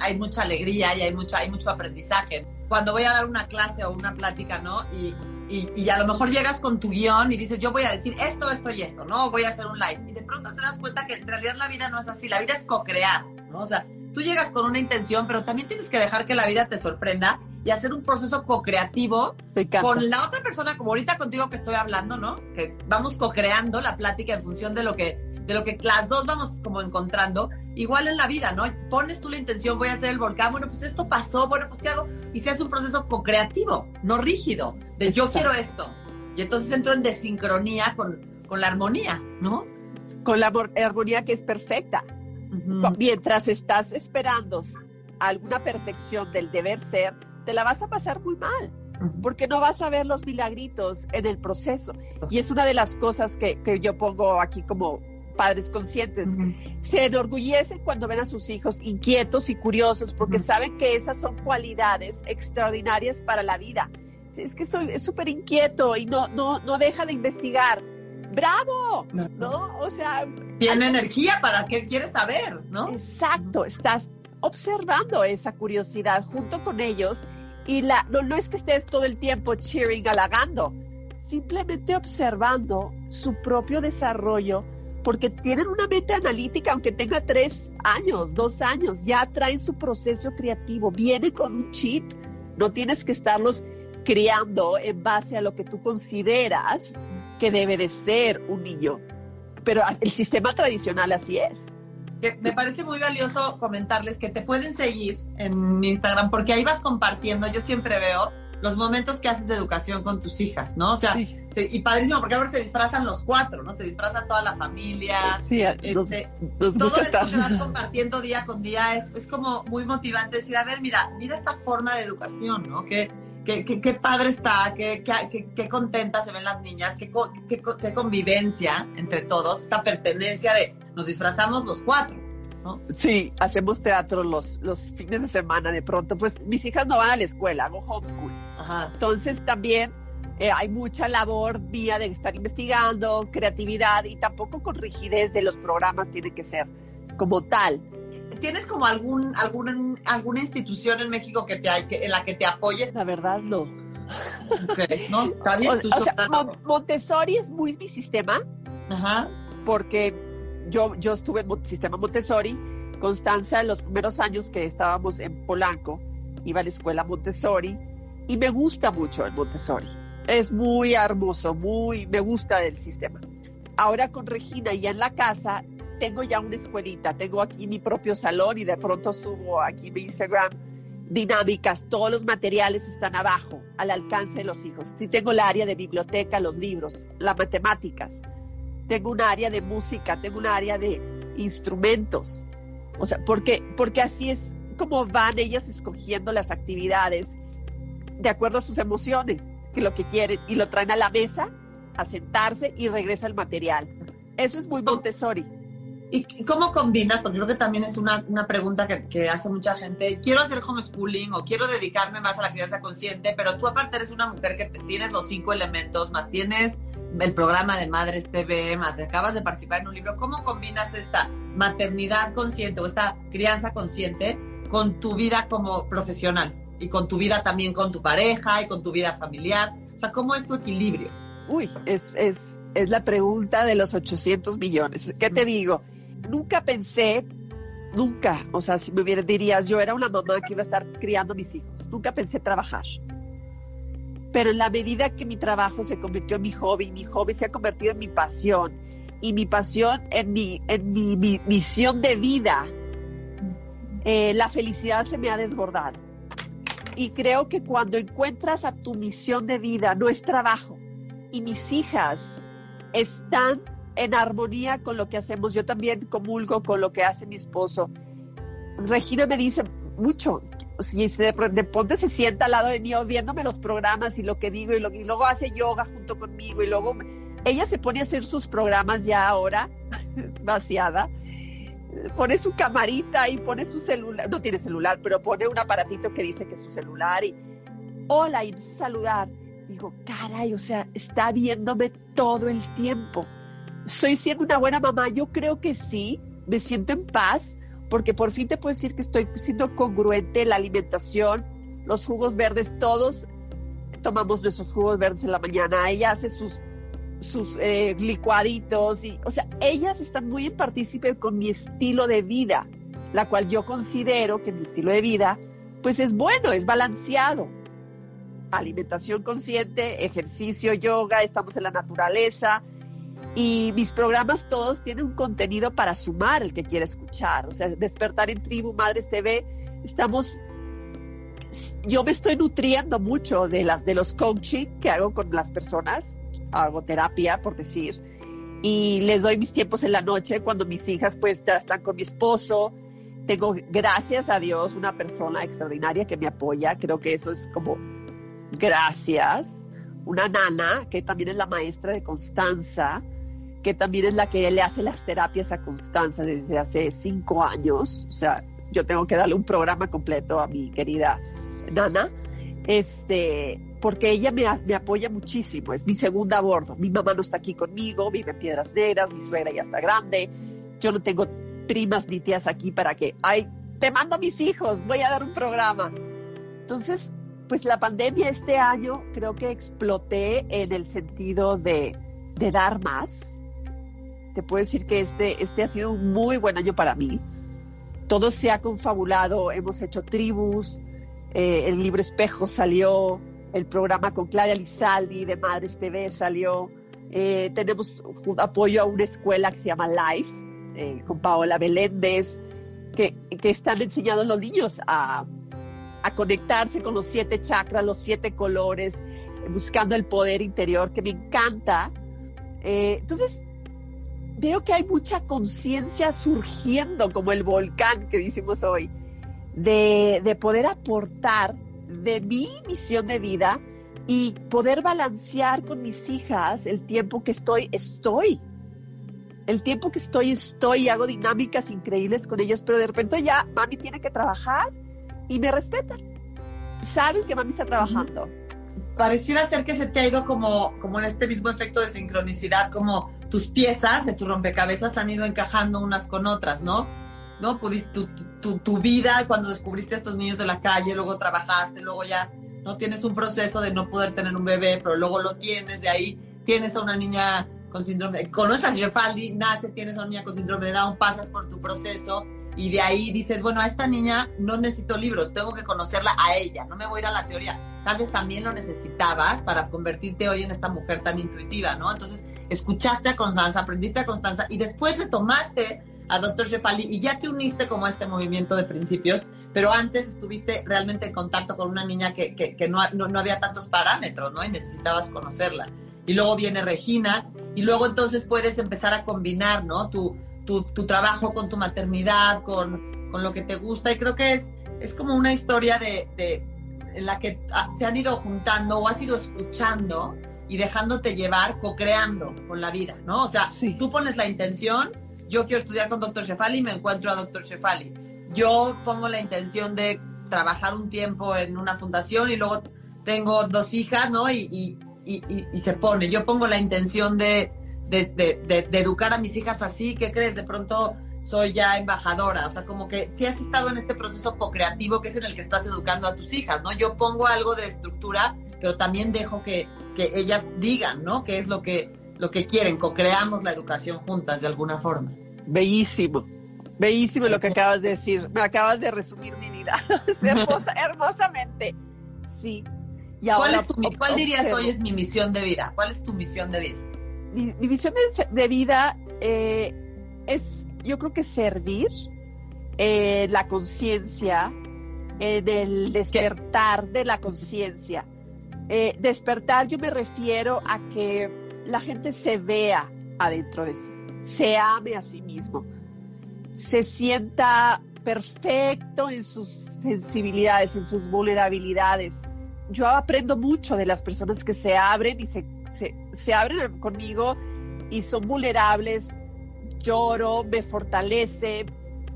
Speaker 3: hay, mucha alegría y hay, mucho, hay mucho aprendizaje. Cuando voy a dar una clase o una plática, ¿no? Y, y, y, a lo mejor llegas con tu guion y dices, yo voy a decir esto, esto y esto, ¿no? Voy a hacer un live. Y de pronto te das cuenta que en realidad la vida no es así, la vida es co-crear, ¿no? O sea, tú llegas con una intención, pero también tienes que dejar que la vida te sorprenda y hacer un proceso co-creativo con la otra persona, como ahorita contigo que estoy hablando, ¿no? Que vamos co-creando la plática en función de lo que de lo que las dos vamos como encontrando, igual en la vida, ¿no? Pones tú la intención, voy a hacer el volcán, bueno, pues esto pasó, bueno, pues ¿qué hago? Y se hace un proceso co-creativo, no rígido, de yo quiero esto. Y entonces entro en desincronía con, con la armonía, ¿no?
Speaker 4: Con la armonía que es perfecta. Mientras estás esperando alguna perfección del deber ser, te la vas a pasar muy mal porque no vas a ver los milagritos en el proceso. Y es una de las cosas que, que yo pongo aquí como padres conscientes. Se enorgullecen cuando ven a sus hijos inquietos y curiosos porque saben que esas son cualidades extraordinarias para la vida. Si es que soy es súper inquieto y no, no, no deja de investigar. ¡Bravo! ¿No? O sea...
Speaker 3: Tiene energía para que quieres saber, ¿no?
Speaker 4: Exacto, estás observando esa curiosidad junto con ellos y la, no, no es que estés todo el tiempo cheering, halagando, simplemente observando su propio desarrollo porque tienen una mente analítica, aunque tenga tres años, dos años, ya traen su proceso creativo, viene con un chip, no tienes que estarlos criando en base a lo que tú consideras que debe de ser un niño. Pero el sistema tradicional así es.
Speaker 3: me parece muy valioso comentarles que te pueden seguir en Instagram porque ahí vas compartiendo, yo siempre veo los momentos que haces de educación con tus hijas, ¿no? O sea, y padrísimo, porque ahora se disfrazan los cuatro, ¿no? Se disfraza toda la familia.
Speaker 4: Sí,
Speaker 3: este, todo esto que vas compartiendo día con día es, es, como muy motivante decir, a ver, mira, mira esta forma de educación, ¿no? Qué, qué, qué, padre está, qué, qué, qué, contenta se ven las niñas, qué, qué convivencia entre todos, esta pertenencia de nos disfrazamos los cuatro.
Speaker 4: Sí, hacemos teatro los, los fines de semana de pronto. Pues mis hijas no van a la escuela, hago homeschool. Entonces también eh, hay mucha labor día de estar investigando, creatividad y tampoco con rigidez de los programas tiene que ser como tal.
Speaker 3: ¿Tienes como algún, algún, alguna institución en México que te hay, que, en la que te apoyes?
Speaker 4: La verdad no.
Speaker 3: ¿no? ¿Está bien?
Speaker 4: Montessori es muy mi sistema.
Speaker 3: Ajá.
Speaker 4: Porque yo, estuve en sistema Montessori. Constanza, en los primeros años que estábamos en Polanco, iba a la escuela Montessori y me gusta mucho el Montessori. Es muy hermoso, muy, me gusta el sistema. Ahora con Regina ya en la casa, tengo ya una escuelita, tengo aquí mi propio salón y de pronto subo aquí mi Instagram dinámicas, todos los materiales están abajo, al alcance de los hijos. Si tengo el área de biblioteca, los libros, las matemáticas, tengo un área de música, tengo un área de instrumentos. O sea, porque, porque así es como van ellas escogiendo las actividades de acuerdo a sus emociones, que lo que quieren, y lo traen a la mesa, a sentarse y regresa el material. Eso es muy Montessori.
Speaker 3: ¿Y cómo combinas? Porque creo que también es una, una pregunta que, que, hace mucha gente. Quiero hacer homeschooling o quiero dedicarme más a la crianza consciente, pero tú aparte eres una mujer que tienes los cinco elementos, más tienes el programa de Madres TV, más acabas de participar en un libro. ¿Cómo combinas esta maternidad consciente o esta crianza consciente con tu vida como profesional y con tu vida también con tu pareja y con tu vida familiar? O sea, ¿cómo es tu equilibrio?
Speaker 4: Uy, es, es, es la pregunta de los 800 millones. ¿Qué te digo? Nunca pensé, nunca, o sea, si me hubieras, dirías, yo era una mamá que iba a estar criando a mis hijos, nunca pensé trabajar. Pero en la medida que mi trabajo se convirtió en mi hobby, mi hobby se ha convertido en mi pasión y mi pasión en mi, en mi, misión de vida, eh, la felicidad se me ha desbordado. Y creo que cuando encuentras a tu misión de vida, no es trabajo, y mis hijas están en armonía con lo que hacemos. Yo también comulgo con lo que hace mi esposo. Regina me dice mucho, si de, de se sienta al lado de mí viéndome los programas y lo que digo y, lo, y luego hace yoga junto conmigo y luego ella se pone a hacer sus programas ya ahora, es vaciada, pone su camarita y pone su celular, no tiene celular, pero pone un aparatito que dice que es su celular y hola y saludar. Digo, caray, o sea, está viéndome todo el tiempo ¿Soy siendo una buena mamá? Yo creo que sí, me siento en paz, porque por fin te puedo decir que estoy siendo congruente la alimentación, los jugos verdes, todos tomamos nuestros jugos verdes en la mañana, ella hace sus, sus eh, licuaditos, y, o sea, ellas están muy en partícipe con mi estilo de vida, la cual yo considero que mi estilo de vida, pues es bueno, es balanceado. Alimentación consciente, ejercicio, yoga, estamos en la naturaleza, y mis programas todos tienen un contenido para sumar el que quiere escuchar. O sea, Despertar en Tribu, Madres TV, estamos... Yo me estoy nutriendo mucho de, las, de los coaching que hago con las personas, hago terapia, por decir, y les doy mis tiempos en la noche cuando mis hijas pues ya están con mi esposo. Tengo, gracias a Dios, una persona extraordinaria que me apoya. Creo que eso es como gracias. Una nana que también es la maestra de Constanza, que también es la que le hace las terapias a Constanza desde hace cinco años. O sea, yo tengo que darle un programa completo a mi querida Nana, este, porque ella me, me apoya muchísimo. Es mi segunda a bordo. Mi mamá no está aquí conmigo, vive en Piedras Negras, mi suegra ya está grande. Yo no tengo primas ni tías aquí para que, ay, te mando a mis hijos, voy a dar un programa. Entonces, pues la pandemia este año creo que exploté en el sentido de, dar más, te puedo decir que este, este ha sido un muy buen año para mí. Todo se ha confabulado, hemos hecho tribus, eh, el libro Espejo salió, el programa con Claudia Lizaldi de Madres TV salió, eh, tenemos apoyo a una escuela que se llama Life, eh, con Paola Beléndez, que, que, están enseñando a los niños a, a conectarse con los siete chakras, los siete colores, buscando el poder interior, que me encanta. entonces, veo que hay mucha conciencia surgiendo, como el volcán que decimos hoy, de, poder aportar de mi misión de vida y poder balancear con mis hijas el tiempo que estoy, estoy. El tiempo que estoy, estoy, hago dinámicas increíbles con ellas, pero de repente ya mami tiene que trabajar y me respetan. Saben que mami está trabajando.
Speaker 3: Pareciera ser que se te ha ido como, como en este mismo efecto de sincronicidad, como tus piezas de tu rompecabezas han ido encajando unas con otras, ¿no? ¿No? Pudiste, tu, tu, tu, vida cuando descubriste a estos niños de la calle, luego trabajaste, luego ya no tienes un proceso de no poder tener un bebé, pero luego lo tienes, de ahí tienes a una niña con síndrome, conoces a Jeffaldi, nace, tienes a una niña con síndrome de Down, pasas por tu proceso y de ahí dices, bueno, a esta niña no necesito libros, tengo que conocerla a ella, no me voy a ir a la teoría. Tal vez también lo necesitabas para convertirte hoy en esta mujer tan intuitiva, ¿no? Entonces, escuchaste a Constanza, aprendiste a Constanza y después retomaste a Dr. Shefali y ya te uniste como a este movimiento de principios, pero antes estuviste realmente en contacto con una niña que, que, no, no, había tantos parámetros, ¿no? Y necesitabas conocerla. Y luego viene Regina y luego entonces puedes empezar a combinar, ¿no? Tu, tu, tu trabajo con tu maternidad, con, con, lo que te gusta y creo que es, es como una historia de, de en la que se han ido juntando o has ido escuchando y dejándote llevar, co-creando con la vida, ¿no? O sea, tú pones la intención, yo quiero estudiar con Dr. Shefali y me encuentro a Dr. Shefali. Yo pongo la intención de trabajar un tiempo en una fundación y luego tengo dos hijas, ¿no? Y, se pone. Yo pongo la intención de, de, educar a mis hijas así, ¿qué crees? De pronto soy ya embajadora, o sea, como que si has estado en este proceso co-creativo que es en el que estás educando a tus hijas, ¿no? Yo pongo algo de estructura, pero también dejo que, que ellas digan, ¿no? ¿Qué es lo que, lo que quieren? Co-creamos la educación juntas de alguna forma.
Speaker 4: Bellísimo, bellísimo lo que acabas de decir, me acabas de resumir mi vida, hermosa, hermosamente, sí.
Speaker 3: Y ahora, ¿Cuál, es tu, ¿Cuál dirías hoy es mi misión de vida? ¿Cuál es tu misión de vida?
Speaker 4: Mi, misión de, vida eh, es yo creo que servir eh, la conciencia, en el despertar de la conciencia. Eh, despertar yo me refiero a que la gente se vea adentro de sí, se ame a sí mismo, se sienta perfecto en sus sensibilidades, en sus vulnerabilidades. Yo aprendo mucho de las personas que se abren y se, se, se abren conmigo y son vulnerables lloro, me fortalece,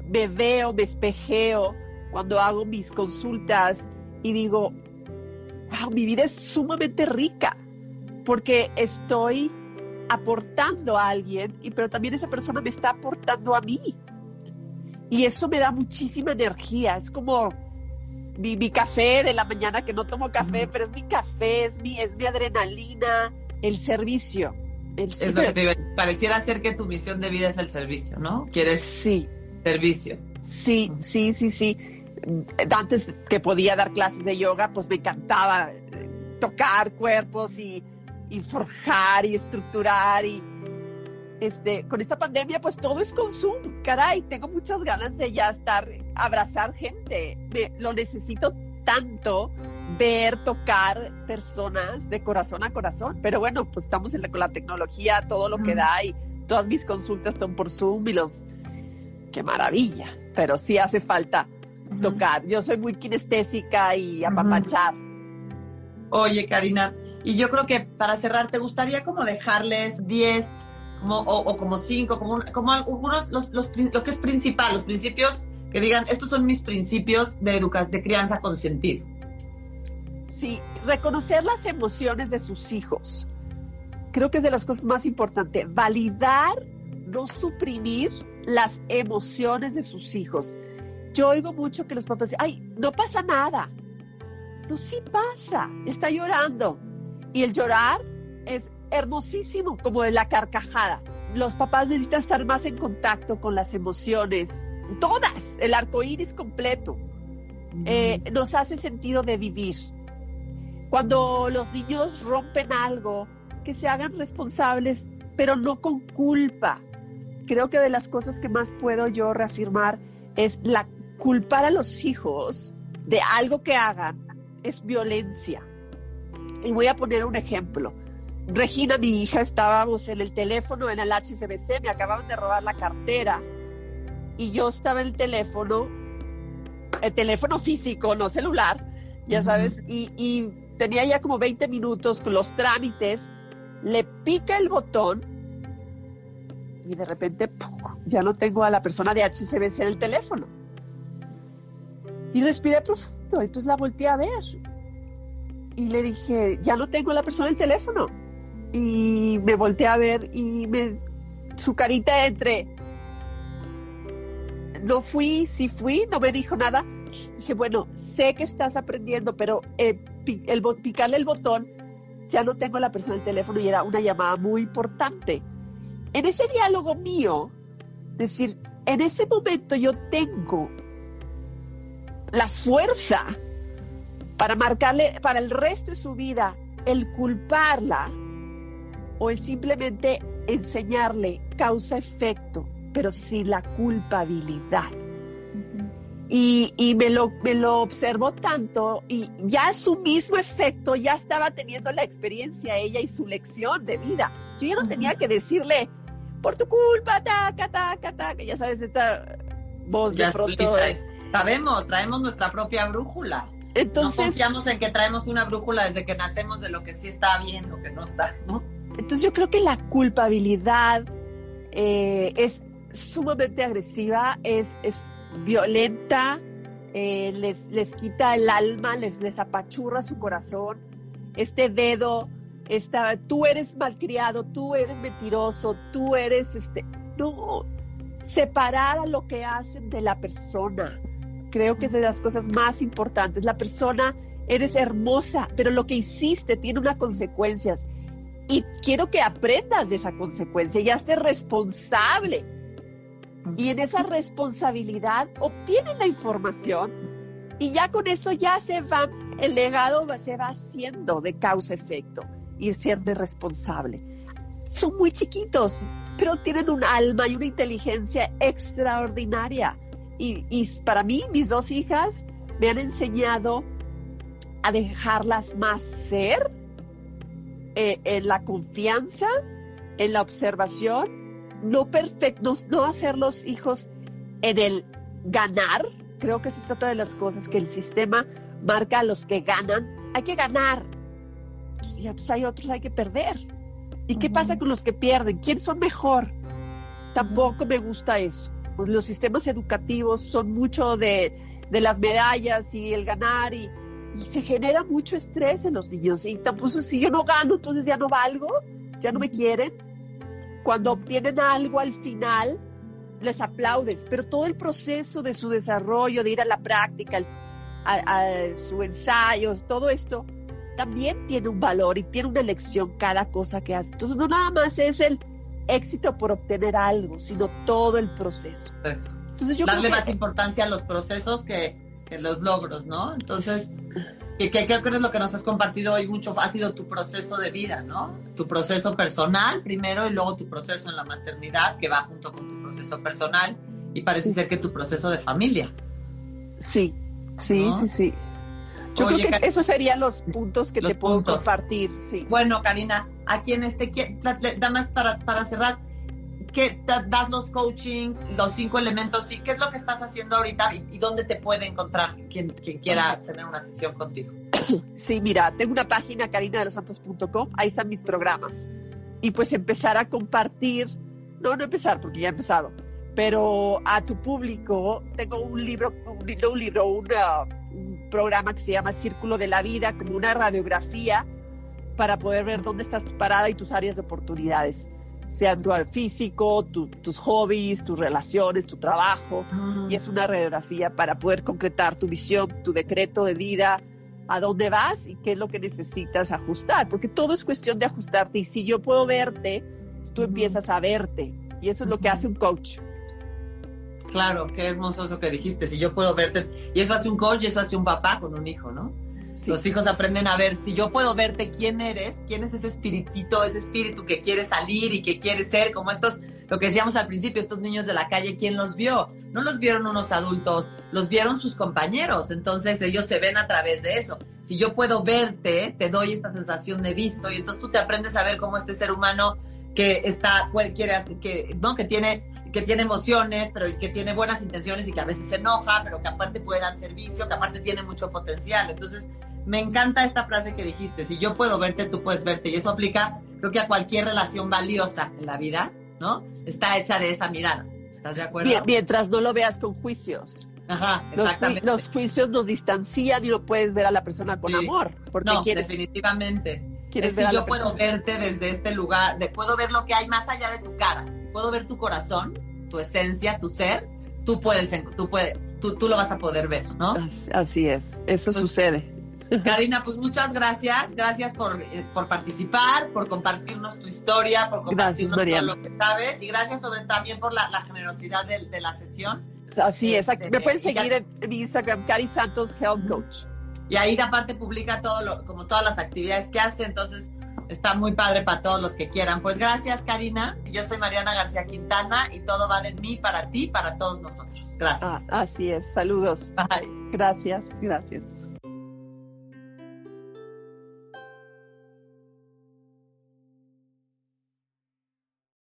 Speaker 4: me veo, me espejeo cuando hago mis consultas y digo, wow, mi vida es sumamente rica porque estoy aportando a alguien, y, pero también esa persona me está aportando a mí. Y eso me da muchísima energía. Es como mi, mi café de la mañana que no tomo café, pero es mi café, es mi, es mi adrenalina, el servicio.
Speaker 3: Es lo que te Pareciera ser que tu misión de vida es el servicio, ¿no? ¿Quieres
Speaker 4: sí.
Speaker 3: servicio?
Speaker 4: Sí, sí, sí, sí. Antes que podía dar clases de yoga, pues me encantaba eh, tocar cuerpos y, forjar y estructurar y este, con esta pandemia, pues todo es consumo. Caray, tengo muchas ganas de ya estar, abrazar gente. lo necesito tanto ver, tocar personas de corazón a corazón. Pero bueno, pues estamos en la, con la tecnología, todo lo que da y todas mis consultas están por Zoom y los... ¡Qué maravilla! Pero sí hace falta tocar. Yo soy muy kinestésica y apapachar.
Speaker 3: Oye, Karina, y yo creo que para cerrar, ¿te gustaría como dejarles 10 o, como 5, como, algunos, los, los, lo que es principal, los principios que digan, estos son mis principios de, educación, de crianza con sentido?
Speaker 4: Sí, reconocer las emociones de sus hijos. Creo que es de las cosas más importantes. Validar, no suprimir las emociones de sus hijos. Yo oigo mucho que los papás dicen, ay, no pasa nada. No, sí pasa, está llorando. Y el llorar es hermosísimo, como de la carcajada. Los papás necesitan estar más en contacto con las emociones, todas, el arco iris completo. Eh, nos hace sentido de vivir. Cuando los niños rompen algo, que se hagan responsables, pero no con culpa. Creo que de las cosas que más puedo yo reafirmar es la culpar a los hijos de algo que hagan es violencia. Y voy a poner un ejemplo. Regina, mi hija, estábamos en el teléfono en el HCBC, me acababan de robar la cartera y yo estaba en el teléfono, el teléfono físico, no celular, ya sabes, y, y tenía ya como 20 minutos con los trámites, le pica el botón y de repente ya no tengo a la persona de HCBC en el teléfono. Y respiré profundo, entonces la volteé a ver. Y le dije, ya no tengo a la persona en el teléfono. Y me volteé a ver y me, su carita entre, no fui, sí fui, no me dijo nada. Dije, bueno, sé que estás aprendiendo, pero eh, el, picarle el botón, ya no tengo la persona en el teléfono y era una llamada muy importante. En ese diálogo mío, decir, en ese momento yo tengo la fuerza para marcarle para el resto de su vida el culparla o el simplemente enseñarle causa-efecto pero sin la culpabilidad. Y, y, me, lo, me lo observó tanto y ya su mismo efecto ya estaba teniendo la experiencia ella y su lección de vida. Yo ya no tenía que decirle, por tu culpa, taca, taca, taca, ya sabes, esta voz de pronto.
Speaker 3: Sabemos, traemos nuestra propia brújula. Entonces, no confiamos en que traemos una brújula desde que nacemos de lo que sí está bien, lo que no está, ¿no?
Speaker 4: Entonces yo creo que la culpabilidad eh, es sumamente agresiva, es, es violenta, eh, les, les quita el alma, les, les apachurra su corazón. Este dedo, esta, tú eres malcriado, tú eres mentiroso, tú eres este. No, separar a lo que hacen de la persona. Creo que es de las cosas más importantes. La persona, eres hermosa, pero lo que hiciste tiene unas consecuencias. Y quiero que aprendas de esa consecuencia y hazte responsable y en esa responsabilidad obtienen la información y ya con eso ya se va, el legado se va haciendo de causa-efecto y siendo responsable. Son muy chiquitos, pero tienen un alma y una inteligencia extraordinaria. Y, y para mí, mis dos hijas me han enseñado a dejarlas más ser eh, en la confianza, en la observación no perfectos, no hacer los hijos en el ganar. Creo que se trata de las cosas que el sistema marca a los que ganan. Hay que ganar. Pues, ya, pues hay otros, hay que perder. ¿Y qué pasa con los que pierden? ¿Quién son mejor? Tampoco me gusta eso. Pues los sistemas educativos son mucho de, las medallas y el ganar y, y, se genera mucho estrés en los niños. Y tampoco si yo no gano, entonces ya no valgo, ya no me quieren cuando obtienen algo al final, les aplaudes, pero todo el proceso de su desarrollo, de ir a la práctica, a, su ensayo, todo esto, también tiene un valor y tiene una lección cada cosa que hace. Entonces no nada más es el éxito por obtener algo, sino todo el proceso.
Speaker 3: Entonces yo Darle más importancia a los procesos que, que los logros, ¿no? Entonces, que, creo que es lo que nos has compartido hoy mucho, ha sido tu proceso de vida, ¿no? Tu proceso personal primero y luego tu proceso en la maternidad que va junto con tu proceso personal y parece ser que tu proceso de familia.
Speaker 4: Sí, sí, sí, sí. Yo creo que esos serían los puntos que te puedo compartir, sí.
Speaker 3: Bueno, Karina, aquí en este, nada más para, para cerrar, ¿qué das los coachings, los cinco elementos? ¿Y qué es lo que estás haciendo ahorita y, dónde te puede encontrar quien, quien quiera tener una sesión contigo?
Speaker 4: Sí, mira, tengo una página carinadelosantos.com, ahí están mis programas. Y pues empezar a compartir, no, no empezar porque ya he empezado, pero a tu público tengo un libro, un libro, un, libro un programa que se llama Círculo de la Vida, como una radiografía para poder ver dónde estás parada y tus áreas de oportunidades sea tu físico, tus hobbies, tus relaciones, tu trabajo. Ah. Y es una radiografía para poder concretar tu visión, tu decreto de vida, a dónde vas y qué es lo que necesitas ajustar. Porque todo es cuestión de ajustarte. Y si yo puedo verte, tú empiezas a verte. Y eso es lo que hace un coach.
Speaker 3: Claro, qué hermoso eso que dijiste. Si yo puedo verte, y eso hace un coach y eso hace un papá con un hijo, ¿no? Los hijos aprenden a ver, si yo puedo verte quién eres, quién es ese espiritito, ese espíritu que quiere salir y que quiere ser, como estos, lo que decíamos al principio, estos niños de la calle, ¿quién los vio? No los vieron unos adultos, los vieron sus compañeros, entonces ellos se ven a través de eso. Si yo puedo verte, te doy esta sensación de visto y entonces tú te aprendes a ver cómo este ser humano que está, puede, quiere, que, ¿no? que tiene que tiene emociones, pero que tiene buenas intenciones y que a veces se enoja, pero que aparte puede dar servicio, que aparte tiene mucho potencial. Entonces, me encanta esta frase que dijiste, si yo puedo verte, tú puedes verte. Y eso aplica, creo que a cualquier relación valiosa en la vida, ¿no? Está hecha de esa mirada. ¿Estás de acuerdo?
Speaker 4: Mientras no lo veas con juicios.
Speaker 3: Ajá,
Speaker 4: exactamente. Los, juicios nos distancian y no puedes ver a la persona con amor. Porque
Speaker 3: no, definitivamente. Quieres ver yo puedo verte desde este lugar, de, puedo ver lo que hay más allá de tu cara. Puedo ver tu corazón, tu esencia, tu ser. Tú puedes, tú puedes, tú, tú lo vas a poder ver, ¿no?
Speaker 4: Así es, eso sucede.
Speaker 3: Karina, pues muchas gracias. Gracias por, eh, por participar, por compartirnos tu historia, por compartirnos todo lo que sabes. Y gracias sobre también por la, generosidad de, la sesión.
Speaker 4: Así es. Este, me pueden seguir en, mi Instagram, Cari Santos Health Coach.
Speaker 3: Y ahí aparte publica todo lo, como todas las actividades que hace. Entonces, está muy padre para todos los que quieran. Pues gracias, Karina. Yo soy Mariana García Quintana y todo va de mí para ti, para todos nosotros. Gracias.
Speaker 4: Ah, así es. Saludos.
Speaker 3: Bye.
Speaker 4: Gracias, gracias.